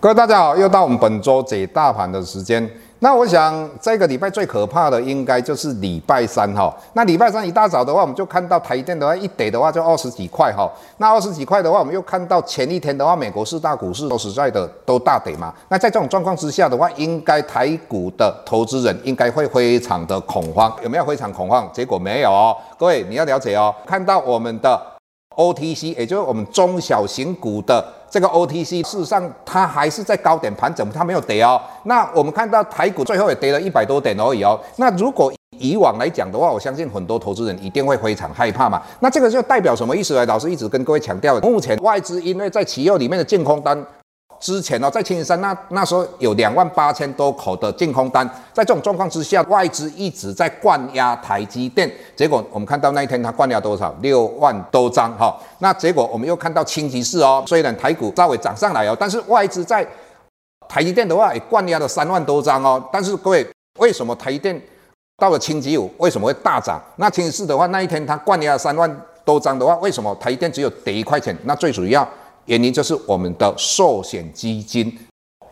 各位大家好，又到我们本周解大盘的时间。那我想这个礼拜最可怕的应该就是礼拜三哈。那礼拜三一大早的话，我们就看到台电的话一跌的话就二十几块哈。那二十几块的话，我们又看到前一天的话，美国四大股市都实在的都大跌嘛。那在这种状况之下的话，应该台股的投资人应该会非常的恐慌，有没有非常恐慌？结果没有。各位你要了解哦，看到我们的 OTC，也就是我们中小型股的。这个 OTC 事实上它还是在高点盘整，它没有跌哦。那我们看到台股最后也跌了一百多点而已哦。那如果以往来讲的话，我相信很多投资人一定会非常害怕嘛。那这个就代表什么意思呢？老师一直跟各位强调，目前外资因为在期货里面的净空单。之前哦，在清一色那那时候有两万八千多口的净空单，在这种状况之下，外资一直在灌压台积电，结果我们看到那一天它灌压多少？六万多张哈。那结果我们又看到清一色哦，虽然台股稍微涨上来哦，但是外资在台积电的话也灌压了三万多张哦。但是各位，为什么台积电到了星期五为什么会大涨？那清一色的话，那一天它灌压了三万多张的话，为什么台积电只有跌一块钱？那最主要。原因就是我们的寿险基金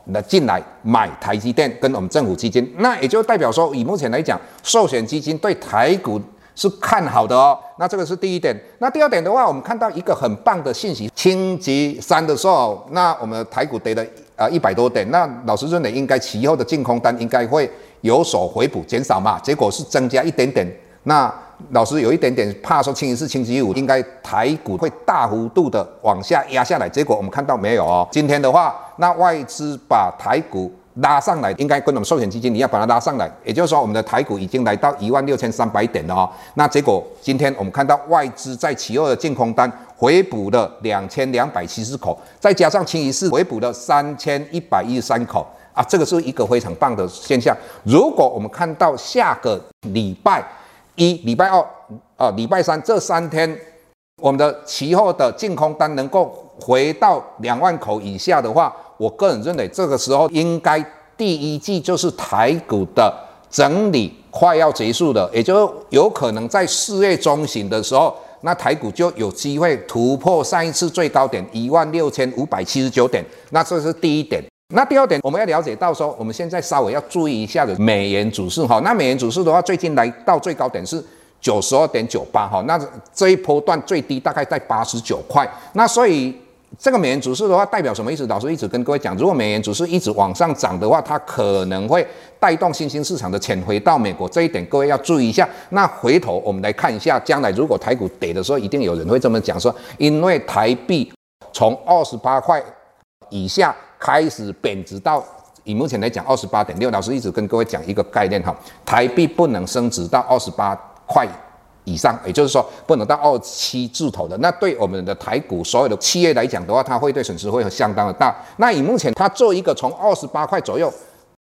那进来买台积电，跟我们政府基金，那也就代表说，以目前来讲，寿险基金对台股是看好的哦。那这个是第一点。那第二点的话，我们看到一个很棒的信息，星期三的时候，那我们台股跌了啊一百多点，那老师认为应该其后的净空单应该会有所回补减少嘛，结果是增加一点点。那老师有一点点怕说，星期四、星期五应该台股会大幅度的往下压下来，结果我们看到没有哦。今天的话，那外资把台股拉上来，应该跟我们寿险基金你要把它拉上来，也就是说，我们的台股已经来到一万六千三百点了哦。那结果今天我们看到外资在其二的净空单回补了两千两百七十口，再加上星期四回补了三千一百一十三口啊，这个是一个非常棒的现象。如果我们看到下个礼拜，一礼拜二啊，礼拜三这三天，我们的期货的净空单能够回到两万口以下的话，我个人认为这个时候应该第一季就是台股的整理快要结束的，也就有可能在四月中旬的时候，那台股就有机会突破上一次最高点一万六千五百七十九点，那这是第一点。那第二点，我们要了解到说，我们现在稍微要注意一下的美元指数哈。那美元指数的话，最近来到最高点是九十二点九八哈。那这一波段最低大概在八十九块。那所以这个美元指数的话，代表什么意思？老师一直跟各位讲，如果美元指数一直往上涨的话，它可能会带动新兴市场的钱回到美国。这一点各位要注意一下。那回头我们来看一下，将来如果台股跌的时候，一定有人会这么讲说，因为台币从二十八块以下。开始贬值到以目前来讲二十八点六，老师一直跟各位讲一个概念哈，台币不能升值到二十八块以上，也就是说不能到二七字头的，那对我们的台股所有的企业来讲的话，它会对损失会相当的大。那以目前它做一个从二十八块左右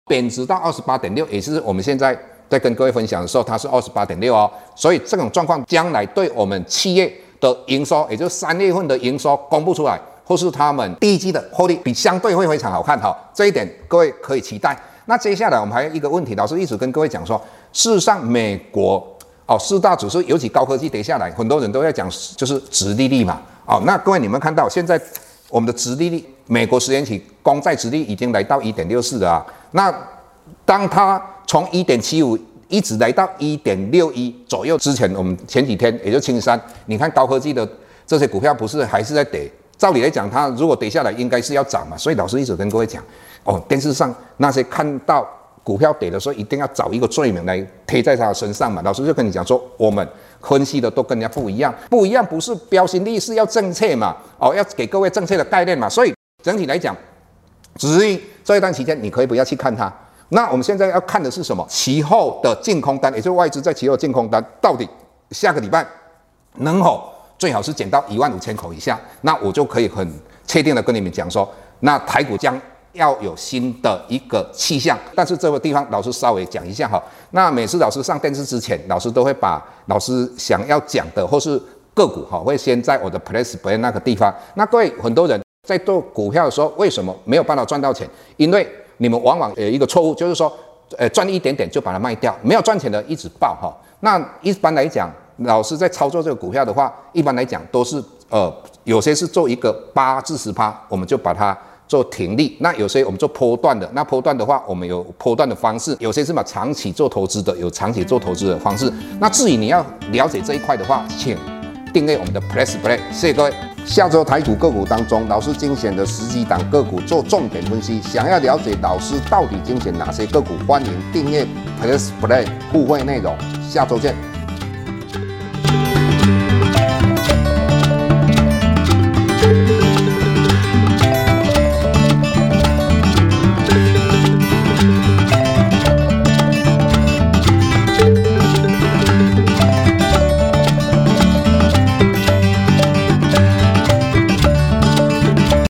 贬值到二十八点六，也是我们现在在跟各位分享的时候，它是二十八点六哦，所以这种状况将来对我们企业的营收，也就是三月份的营收公布出来。或是他们第一季的获利比相对会非常好看哈，这一点各位可以期待。那接下来我们还有一个问题，老师一直跟各位讲说，事实上美国哦四大指数尤其高科技跌下来，很多人都在讲就是殖利率嘛。哦，那各位你们看到现在我们的殖利率，美国十年期公债殖利率已经来到一点六四了啊。那当它从一点七五一直来到一点六一左右之前，我们前几天也就星期三，你看高科技的这些股票不是还是在跌？照理来讲，它如果跌下来，应该是要涨嘛。所以老师一直跟各位讲，哦，电视上那些看到股票跌的时候，一定要找一个罪名来贴在他身上嘛。老师就跟你讲说，我们分析的都跟人家不一样，不一样不是标新立异，是要正确嘛。哦，要给各位正确的概念嘛。所以整体来讲，只是这一段期间，你可以不要去看它。那我们现在要看的是什么？其后的净空单，也就是外资在其后净空单，到底下个礼拜能否？最好是减到一万五千口以下，那我就可以很确定的跟你们讲说，那台股将要有新的一个气象。但是这个地方老师稍微讲一下哈，那每次老师上电视之前，老师都会把老师想要讲的或是个股哈，会先在我的 Place Play 那个地方。那各位很多人在做股票的时候，为什么没有办法赚到钱？因为你们往往有一个错误，就是说，呃，赚一点点就把它卖掉，没有赚钱的一直爆哈。那一般来讲。老师在操作这个股票的话，一般来讲都是呃，有些是做一个八至十趴，我们就把它做停利，那有些我们做波段的，那波段的话，我们有波段的方式，有些是嘛长期做投资的，有长期做投资的方式。那至于你要了解这一块的话，请订阅我们的 Press Play，谢谢各位。下周台股个股当中，老师精选的十几档个股做重点分析，想要了解老师到底精选哪些个股，欢迎订阅 Press Play 互惠内容。下周见。